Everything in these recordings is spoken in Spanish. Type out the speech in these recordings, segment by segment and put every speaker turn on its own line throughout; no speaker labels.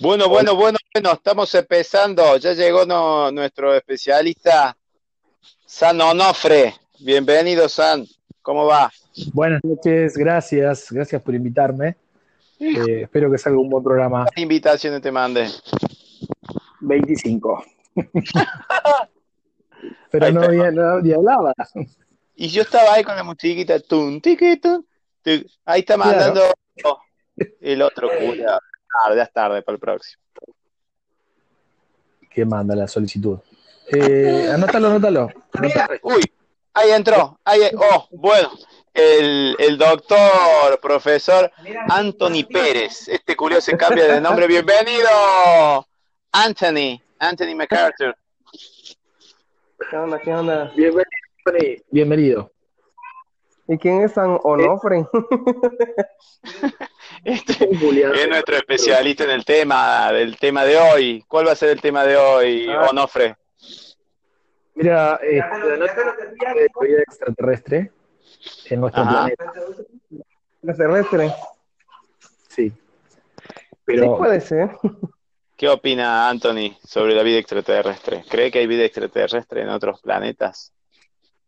Bueno, bueno, bueno, bueno, estamos empezando. Ya llegó nuestro especialista San Onofre. Bienvenido, San. ¿Cómo va?
Buenas noches, gracias. Gracias por invitarme. Eh, espero que salga un buen programa.
¿Qué invitaciones te mande?
25. Pero no, había, no hablaba.
Y yo estaba ahí con la musiquita, tun, Ahí está mandando el otro culo. Tarde, ya es tarde para el próximo.
¿Quién manda la solicitud? Eh, anótalo, anótalo.
Uy, ahí entró. Ahí, oh, bueno. El, el, doctor, profesor Anthony Pérez. Este curioso se cambia de nombre. Bienvenido, Anthony, Anthony MacArthur.
¿Qué onda? ¿Qué onda?
Bienvenido. Bienvenido.
¿Y quién es San Onofre?
este es nuestro especialista en el tema, del tema de hoy. ¿Cuál va a ser el tema de hoy, ah. Onofre?
Mira, eh, la de vida extraterrestre en nuestro planeta.
¿Extraterrestre?
Sí.
Pero, sí puede ser.
¿Qué opina Anthony sobre la vida extraterrestre? ¿Cree que hay vida extraterrestre en otros planetas?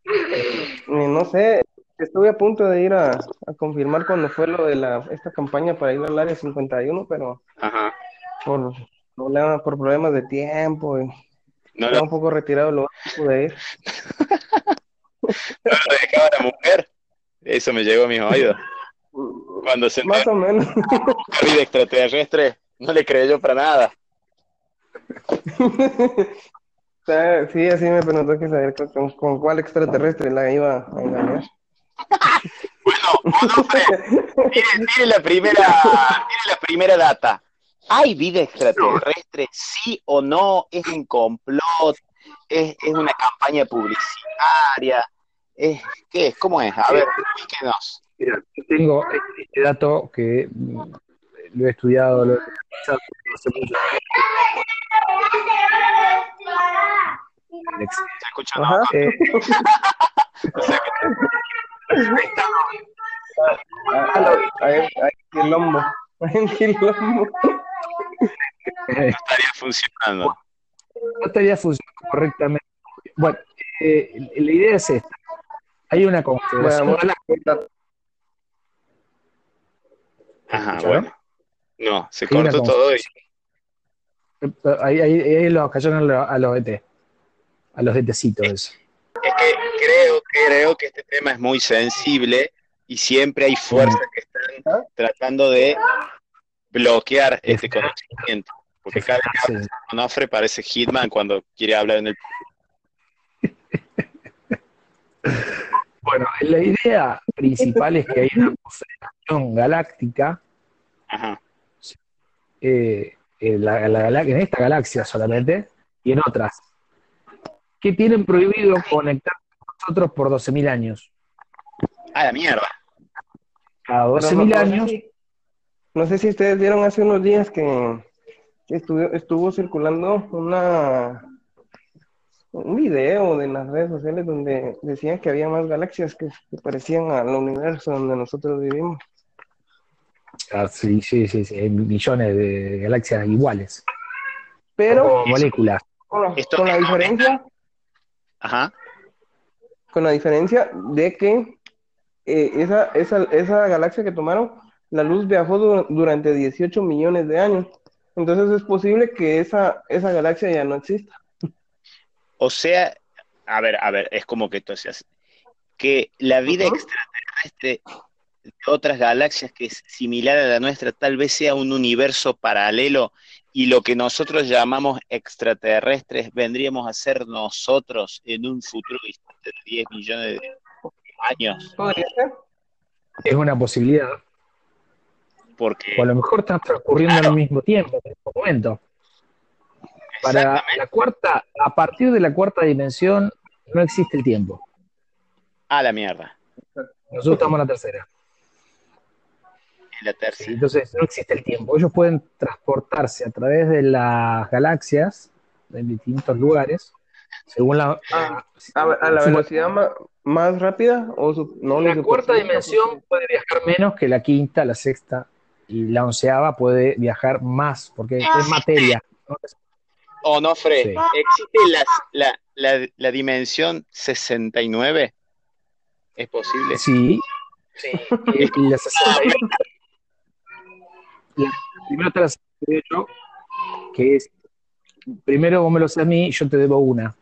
Eh, no sé, Estuve a punto de ir a, confirmar cuando fue lo de la, esta campaña para ir al área 51, pero Por, por problemas de tiempo y no un poco retirado lo pude ir.
¿No lo dejaba la mujer? Eso me llegó a mis oídos. Cuando se
Más o menos.
vida extraterrestre, no le creyó para nada.
sí, así me preguntó que saber con, con cuál extraterrestre la iba a engañar.
Bueno, mire, la primera, la primera data. ¿Hay vida extraterrestre? ¿Sí o no? ¿Es un complot? ¿Es, una campaña publicitaria? ¿Es, ¿Qué es? ¿Cómo es? A ver, explíquenos.
Mira, yo tengo este dato que lo he estudiado, lo he hace mucho
¿Se escucha? No? Eh,
Hay quilombo. Hay quilombo.
No estaría funcionando.
No estaría funcionando correctamente. Bueno, eh, la idea es esta. Hay una confederación.
Ajá, bueno. No, se cortó todo. Y...
Ahí, ahí, ahí los cayeron a los ET. A los ETcitos. Eso.
Es que creo, creo que este tema es muy sensible y siempre hay fuerzas que están tratando de bloquear este conocimiento. Porque cada vez que Onofre parece Hitman cuando quiere hablar en el
Bueno, la idea principal es que hay una confederación galáctica eh, en, en esta galaxia solamente y en otras que tienen prohibido conectar con nosotros por 12.000 años.
A la mierda.
A 12.000 años.
No sé si ustedes vieron hace unos días que estuvo, circulando una un video de las redes sociales donde decían que había más galaxias que, parecían al universo donde nosotros vivimos.
Ah, sí, sí, sí, sí, millones de galaxias iguales.
Pero
moléculas.
con la diferencia
Ajá.
Con la diferencia de que eh, esa, esa, esa galaxia que tomaron, la luz viajó durante 18 millones de años. Entonces es posible que esa, esa galaxia ya no exista.
O sea, a ver, a ver, es como que entonces, que la vida extraterrestre de otras galaxias que es similar a la nuestra tal vez sea un universo paralelo y lo que nosotros llamamos extraterrestres vendríamos a ser nosotros en un futuro de 10 millones de años.
Es una posibilidad.
Porque...
O a lo mejor están transcurriendo al mismo tiempo, en este momento. Para la cuarta, a partir de la cuarta dimensión, no existe el tiempo.
A la mierda.
Nosotros estamos en la tercera
la tercera.
entonces no existe el tiempo. Ellos pueden transportarse a través de las galaxias en distintos lugares, según la...
Ah, a, la velocidad más, rápida o
no la cuarta dimensión puede viajar menos que la quinta, la sexta y la onceava puede viajar más, porque es materia.
¿O no, Fred? ¿Existe la, la, la, dimensión 69? ¿Es posible?
Sí. sí. y la 69. La primera te la yo, que es, primero vos me lo sé a mí, yo te debo una.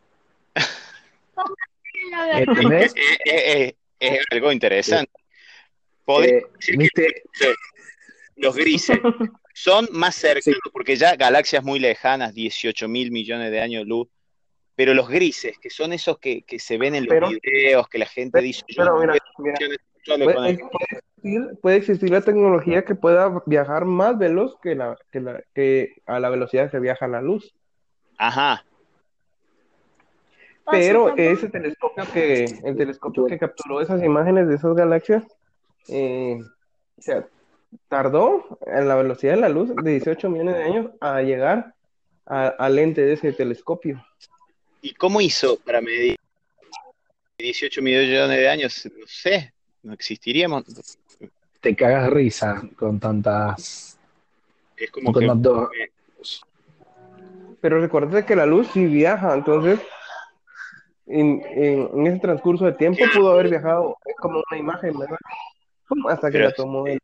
¿Entendés? Es, es, algo interesante. Eh, los grises son más cercanos, porque ya galaxias muy lejanas, 18 mil millones de años de luz, pero los grises, que son esos que, se ven en los videos, que la gente dice...
puede, existir, la tecnología que pueda viajar más veloz que, la, que, la, que a la velocidad que viaja la luz.
Ajá.
Pero ese telescopio que, el telescopio que capturó esas imágenes de esas galaxias, eh, o sea, tardó en la velocidad de la luz de 18 millones de años a llegar al lente de ese telescopio.
¿Y cómo hizo para medir 18 millones de años? No sé, no existiríamos.
Te cagas risa con tantas.
Es como que.
Pero recuerda que la luz sí viaja, entonces en, ese transcurso de tiempo pudo haber viajado como una imagen, ¿verdad? Hasta que la tomó él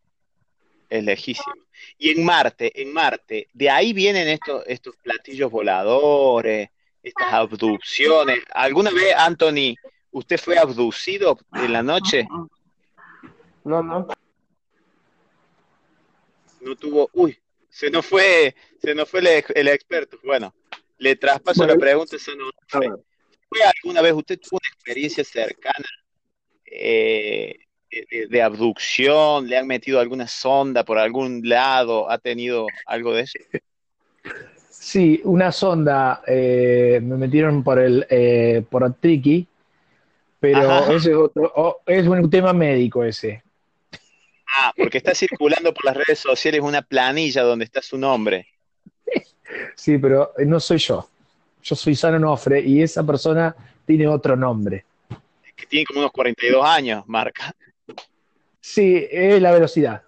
es lejísimo. Y en Marte, en Marte, de ahí vienen estos, estos platillos voladores, estas abducciones. ¿Alguna vez, Anthony, usted fue abducido en la noche?
No, no.
No tuvo, uy, se nos fue, se nos fue el, experto. Bueno, le traspaso la pregunta. ¿Fue alguna vez usted tuvo una experiencia cercana eh, de, abducción? ¿Le han metido alguna sonda por algún lado? ¿Ha tenido algo de eso?
Sí, una sonda eh, me metieron por el eh, por el triqui, pero ese es otro, es un tema médico ese.
Ah, porque está circulando por las redes sociales una planilla donde está su nombre.
Sí, pero no soy yo. Yo soy Sano Nofre y esa persona tiene otro nombre.
Que tiene como unos 42 años, marca.
Sí, es la velocidad.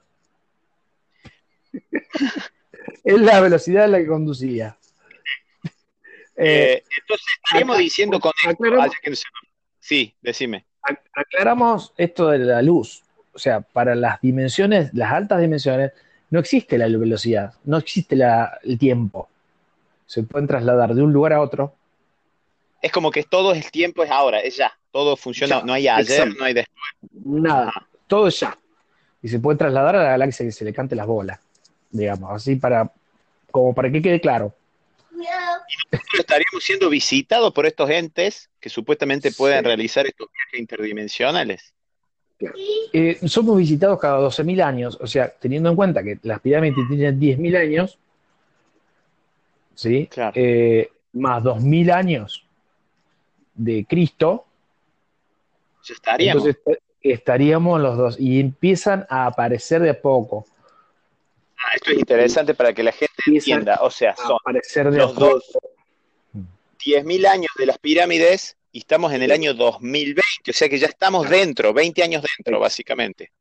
es la velocidad la que conducía.
Eh, eh, entonces, estaríamos diciendo con esto. sí, decime.
Aclaramos esto de la luz. O sea, para las dimensiones, las altas dimensiones, no existe la velocidad, no existe el tiempo. Se pueden trasladar de un lugar a otro.
Es como que todo el tiempo es ahora, es ya. Todo funciona, no hay ayer, no hay después.
Nada todo ya. Y se puede trasladar a la galaxia que se le cante las bolas, digamos, así para, como para que quede claro.
Nosotros estaríamos siendo visitados por estos entes que supuestamente pueden realizar estos viajes interdimensionales.
Eh, somos visitados cada 12.000 años, o sea, teniendo en cuenta que las pirámides tienen 10.000 años, ¿sí? Eh, más 2.000 años de Cristo.
Ya estaríamos. Entonces,
estaríamos los dos y empiezan a aparecer de poco.
Ah, esto es interesante para que la gente entienda. O sea, son
aparecer de
los dos 10.000 años de las pirámides y estamos en el año 2020, o sea que ya estamos dentro, 20 años dentro, básicamente.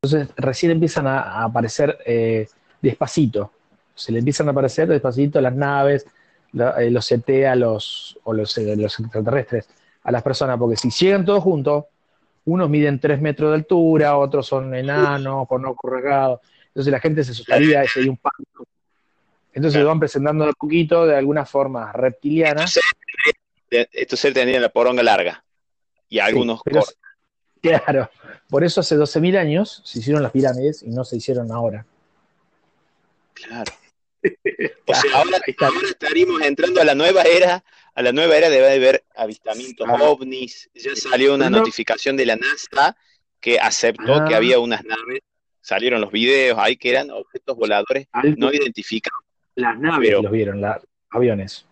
Entonces recién empiezan a, aparecer eh, despacito, se le empiezan a aparecer despacito las naves, eh, los CT a los, o los, eh, los extraterrestres a las personas, porque si llegan todos juntos, unos miden 3 metros de altura, otros son enanos, con ojos rasgados. Entonces la gente se asustaría y sería un pánico. Entonces lo van presentando un poquito de alguna forma reptiliana.
Estos seres tenían la poronga larga y algunos cortos.
Claro, por eso hace 12.000 años se hicieron las pirámides y no se hicieron ahora.
Claro. O sea, ahora, estaríamos entrando a la nueva era, a la nueva era debe haber avistamientos ovnis. Ya salió una notificación de la NASA que aceptó que ah. había unas naves, salieron los videos ahí que eran objetos voladores no identificados.
Las naves los vieron, los aviones.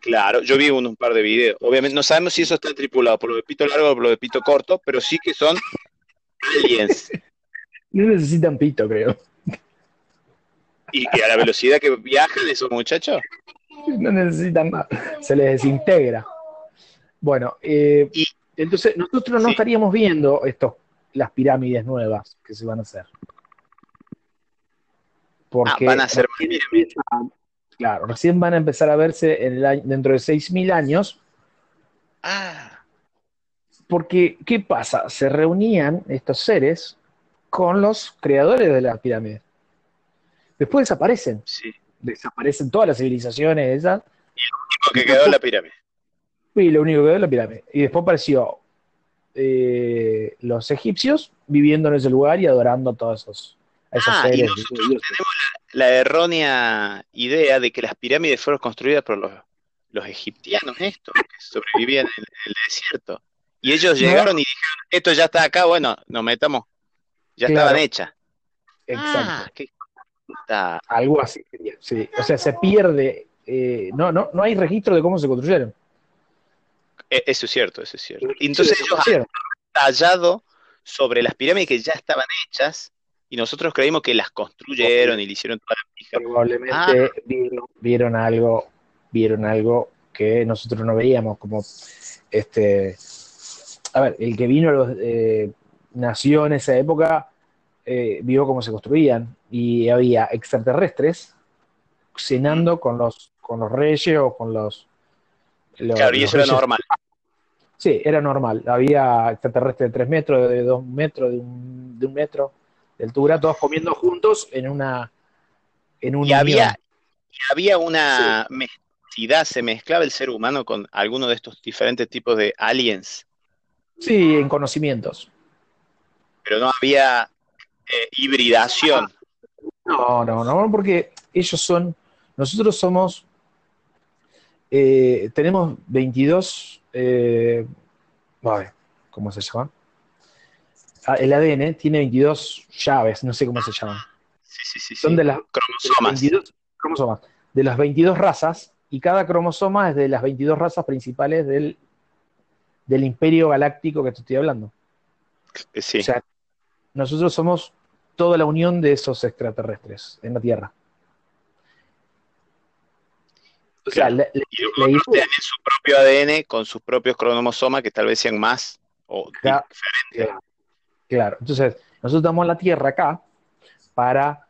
Claro, yo vi un, par de videos. Obviamente no sabemos si eso está tripulado por lo de pito largo o por lo de pito corto, pero sí que son aliens.
No necesitan pito, creo.
¿Y que a la velocidad que viajan esos muchachos?
No necesitan más, se les desintegra. Bueno, eh, entonces nosotros no estaríamos viendo estos, las pirámides nuevas que se van a hacer. Porque
ah, van a ser
Claro, recién van a empezar a verse en el dentro de 6.000 años.
Ah.
Porque, ¿qué pasa? Se reunían estos seres con los creadores de la pirámide. Después desaparecen.
Sí.
Desaparecen todas las civilizaciones esas.
Y lo único que quedó es la pirámide.
Y lo único que quedó es la pirámide. Y después apareció eh, los egipcios viviendo en ese lugar y adorando a todos esos,
ah, Y nosotros tenemos la, errónea idea de que las pirámides fueron construidas por los, los egipcianos, estos, que sobrevivían en el, desierto. Y ellos llegaron y dijeron, esto ya está acá, bueno, nos metamos. Ya estaban hechas.
Exacto. Ah, Algo así, sí. O sea, se pierde, eh, no, no, no hay registro de cómo se construyeron.
E, eso es cierto, eso es cierto. Entonces ellos han tallado sobre las pirámides que ya estaban hechas y nosotros creímos que las construyeron y le hicieron toda la pija.
Probablemente ah. vieron, algo, vieron algo que nosotros no veíamos, como este, a ver, el que vino eh, nació en esa época, eh, vio cómo se construían y había extraterrestres cenando con los, con los reyes o con los...
claro, y eso era normal.
Sí, era normal. Había extraterrestres de tres metros, de dos metros, de un, de un metro de altura, todos comiendo juntos en una... En un
y había, había una mezclidad, se mezclaba el ser humano con alguno de estos diferentes tipos de aliens.
Sí, en conocimientos.
Pero no había eh, hibridación.
No, no, no, porque ellos son, nosotros somos, eh, tenemos 22, eh, ¿cómo se llama? Ah, el ADN tiene 22 llaves, no sé cómo se llaman.
Sí, sí, sí.
Son de las cromosomas. De, cromosomas. de las 22 razas, y cada cromosoma es de las 22 razas principales del, del imperio galáctico que te estoy hablando.
Sí. O
sea, nosotros somos toda la unión de esos extraterrestres en la Tierra.
O sea, le, tienen su propio ADN con sus propios cromosomas que tal vez sean más o diferentes.
Claro, entonces nosotros estamos en la Tierra acá para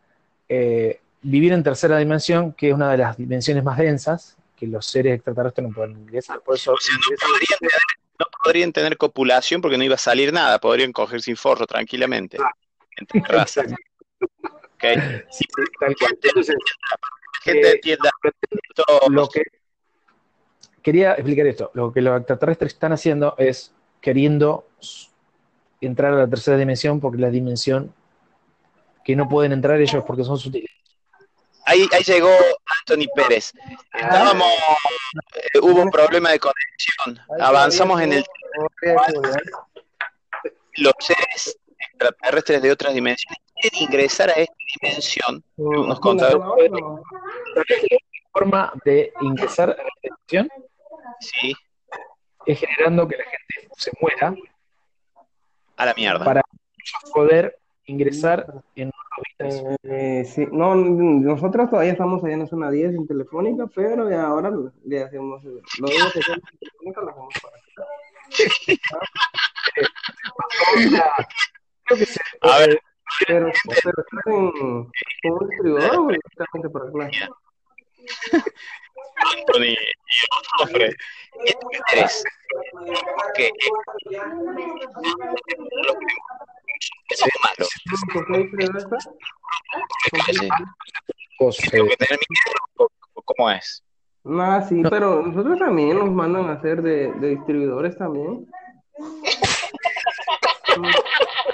eh, vivir en tercera dimensión, que es una de las dimensiones más densas, que los seres extraterrestres no pueden ingresar. Por eso,
no, podrían tener, copulación porque no iba a salir nada, podrían coger sin forro tranquilamente. Ah. Entre razas. okay. Sí, tal cual. Entonces, gente eh, entienda
lo que quería explicar esto. Lo que los extraterrestres están haciendo es queriendo entrar a la tercera dimensión porque la dimensión que no pueden entrar ellos porque son sutiles.
Ahí, ahí llegó Anthony Pérez. Estábamos, eh, hubo un problema de conexión. Avanzamos en el. Los seres extraterrestres de otras dimensiones quieren ingresar a esta dimensión. Unos contadores.
forma de ingresar a esta dimensión?
Sí.
Es generando que la gente se muera
a la mierda.
Para poder ingresar en
eh, eh, sí, no, nosotros todavía estamos allá en la zona 10 en Telefónica, pero ya ahora le hacemos, lo único que en Telefónica lo hacemos para acá.
a ver,
pero, pero están como un distribuidor o directamente para acá.
Anthony y Ofre, ¿qué tú quieres? Que son malos. ¿Cómo es?
Ah, sí, pero nosotros también nos mandan a hacer de, de distribuidores también.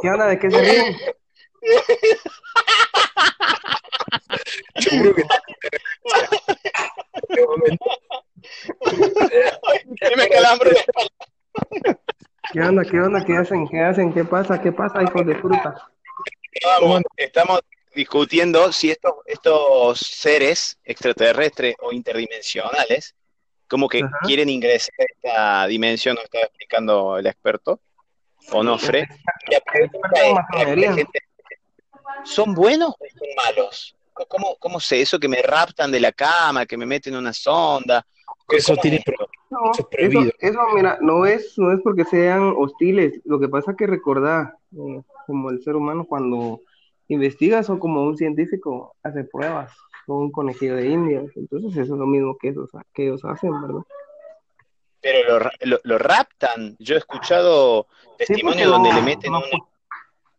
¿Qué onda? ¿De qué se ríen?
Yo creo que... me calambre
¿Qué onda? ¿Qué onda? ¿Qué hacen? ¿Qué hacen? ¿Qué pasa? ¿Qué pasa, hijos de fruta?
Estamos, estamos discutiendo si estos, estos seres extraterrestres o interdimensionales, como que quieren ingresar a esta dimensión, nos estaba explicando el experto, Onofre. ¿Son buenos o son malos? ¿Cómo, ¿Cómo sé eso que me raptan de la cama, que me meten una sonda?
Eso tiene
prohibido. Eso, mira, no es, no es porque sean hostiles. Lo que pasa es que recordar, eh, como el ser humano cuando investigas o como un científico hace pruebas con un conejillo de indias. Entonces eso es lo mismo que, que ellos hacen, ¿verdad?
Pero lo, lo, raptan. Yo he escuchado testimonios donde le meten
no,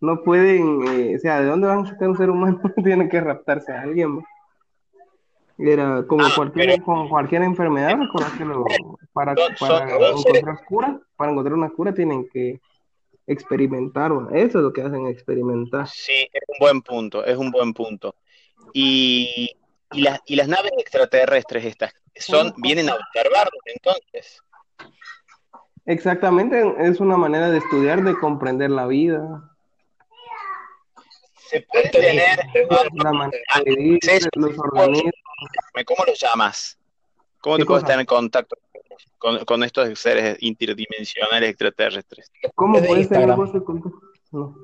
No pueden, eh, o sea, ¿de dónde van a sacar un ser humano? Tienen que raptarse a alguien. Era como ah, cualquier, cualquier enfermedad, para, para encontrar cura, para encontrar una cura tienen que experimentar Eso es lo que hacen, experimentar.
Sí, es un buen punto, es un buen punto. Y, y, las, y las naves extraterrestres estas son, vienen a observarnos entonces.
Exactamente, es una manera de estudiar, de comprender la vida.
Se puede tener la manera de los organismos. ¿Cómo los llamas? ¿Cómo te puedes tener contacto con, estos seres interdimensionales extraterrestres?
¿Cómo puedes tener contacto? No.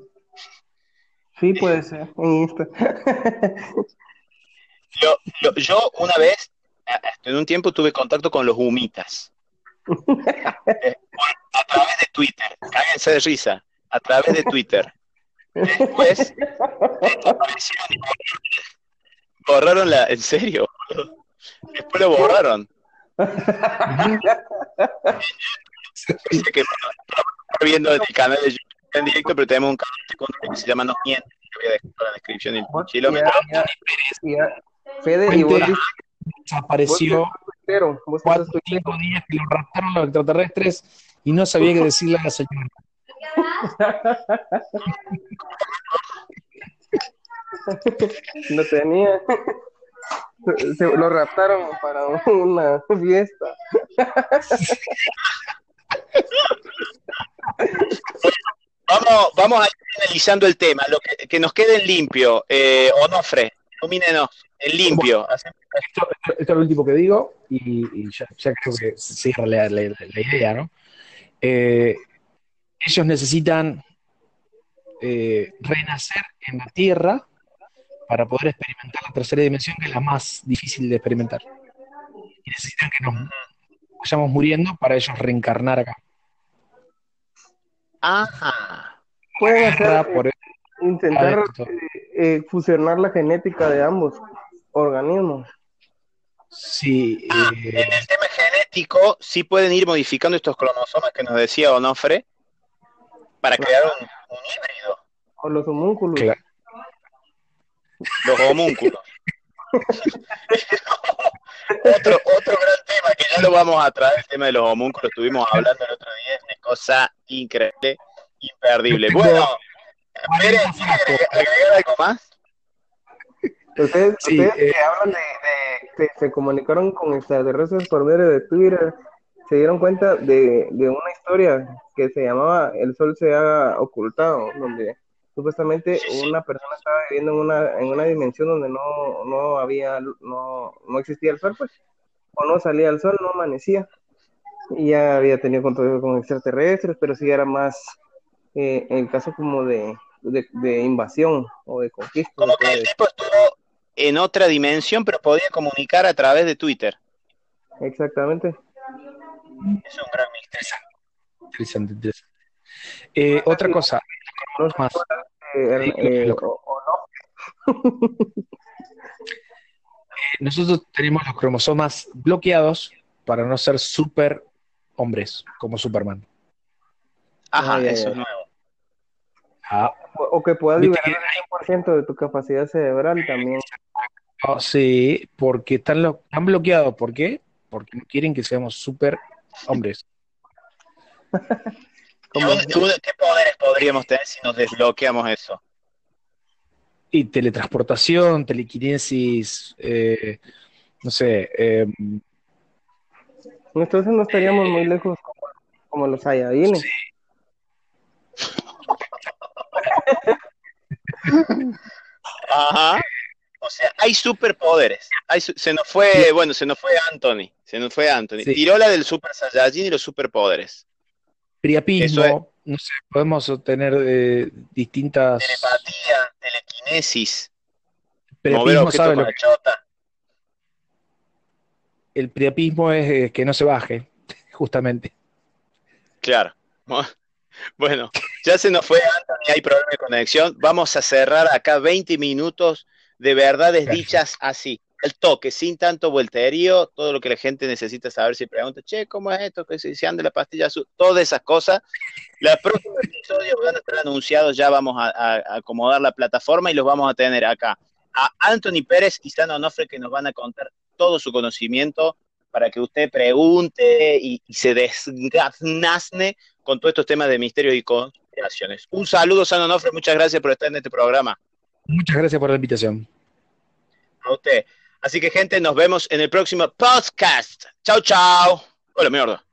Sí, puede ser, en Insta.
yo, yo, una vez, en un tiempo tuve contacto con los humitas. Eh, a través de Twitter, cáguense de risa, a través de Twitter. Después borraron la, en serio, después lo borraron. que viendo el canal de YouTube en directo, pero tenemos un canal que se llama No Miente, que voy a dejar en la descripción del kilómetro.
Fede, y vos desapareció cuatro o cinco días que lo raptaron los extraterrestres y no sabía qué decirle a la señora.
No tenía. Se, lo raptaron para una fiesta.
Vamos, vamos a ir analizando el tema, lo que, que nos quede limpio. Eh, Onofre, ilumínenos, en limpio.
Esto, es lo último que digo y, ya, creo que cierra la, la, idea, ¿no? Eh, ellos necesitan eh, renacer en la Tierra para poder experimentar la tercera dimensión, que es la más difícil de experimentar. Y necesitan que nos vayamos muriendo para ellos reencarnar acá.
Ajá. Pueden hacer, por intentar eh, fusionar la genética de ambos organismos.
Sí.
Ah, en el tema genético, sí pueden ir modificando estos cromosomas que nos decía Onofre para crear un, híbrido.
O los homúnculos.
Los homúnculos. otro, otro gran tema que ya lo vamos a traer, el tema de los homúnculos, estuvimos hablando el otro día, es una cosa increíble, imperdible. Bueno, ¿quiere agregar algo más?
Ustedes, ustedes que eh, hablan de, que se comunicaron con extraterrestres por medio de Twitter, se dieron cuenta de, de una historia que se llamaba El Sol se ha ocultado, donde supuestamente una persona estaba viviendo en una, en una dimensión donde no, no había, no, no existía el sol, pues, o no salía el sol, no amanecía. Y ya había tenido contacto con extraterrestres, pero sí era más eh, el caso como de, de, invasión o de conquista.
Como que el tipo estuvo en otra dimensión, pero podía comunicar a través de Twitter.
Exactamente.
Es un gran misterio.
Interesante, interesante. Eh, otra cosa, más. Eh, eh, nosotros tenemos los cromosomas bloqueados para no ser super hombres, como Superman.
Ajá, eso es nuevo.
Ah. O, que puedas liberar el 100% de tu capacidad cerebral también.
Oh, sí, porque están, lo, están bloqueados. ¿Por qué? Porque no quieren que seamos super hombres.
¿Qué poderes podríamos tener si nos desbloqueamos eso?
Y teletransportación, telequinesis, eh, no sé. Eh,
Entonces no estaríamos muy lejos como, los Saiyajines. Sí.
Ajá. O sea, hay superpoderes. se nos fue, bueno, se nos fue Anthony. Se nos fue Anthony. Tiró la del Super Saiyajin y los superpoderes
priapismo, no sé, podemos obtener eh, distintas...
Telepatía, telequinesis,
priapismo sabe lo que... el priapismo es eh, que no se baje, justamente.
Claro. Bueno, ya se nos fue, Anthony, hay problema de conexión. Vamos a cerrar acá 20 minutos de verdades dichas así, el toque, sin tanto volterío, todo lo que la gente necesita saber si pregunta, che, ¿cómo es esto? que se anda la pastilla azul? Todas esas cosas. Los próximos episodios van a estar anunciados, ya vamos a, acomodar la plataforma y los vamos a tener acá a Anthony Pérez y Sano Onofre que nos van a contar todo su conocimiento para que usted pregunte y, se desgazne con todos estos temas de misterio y conspiraciones. Un saludo, Sano Onofre, muchas gracias por estar en este programa.
Muchas gracias por la invitación.
A usted. Así que, gente, nos vemos en el próximo podcast. Chao, chao. Hola, mierda.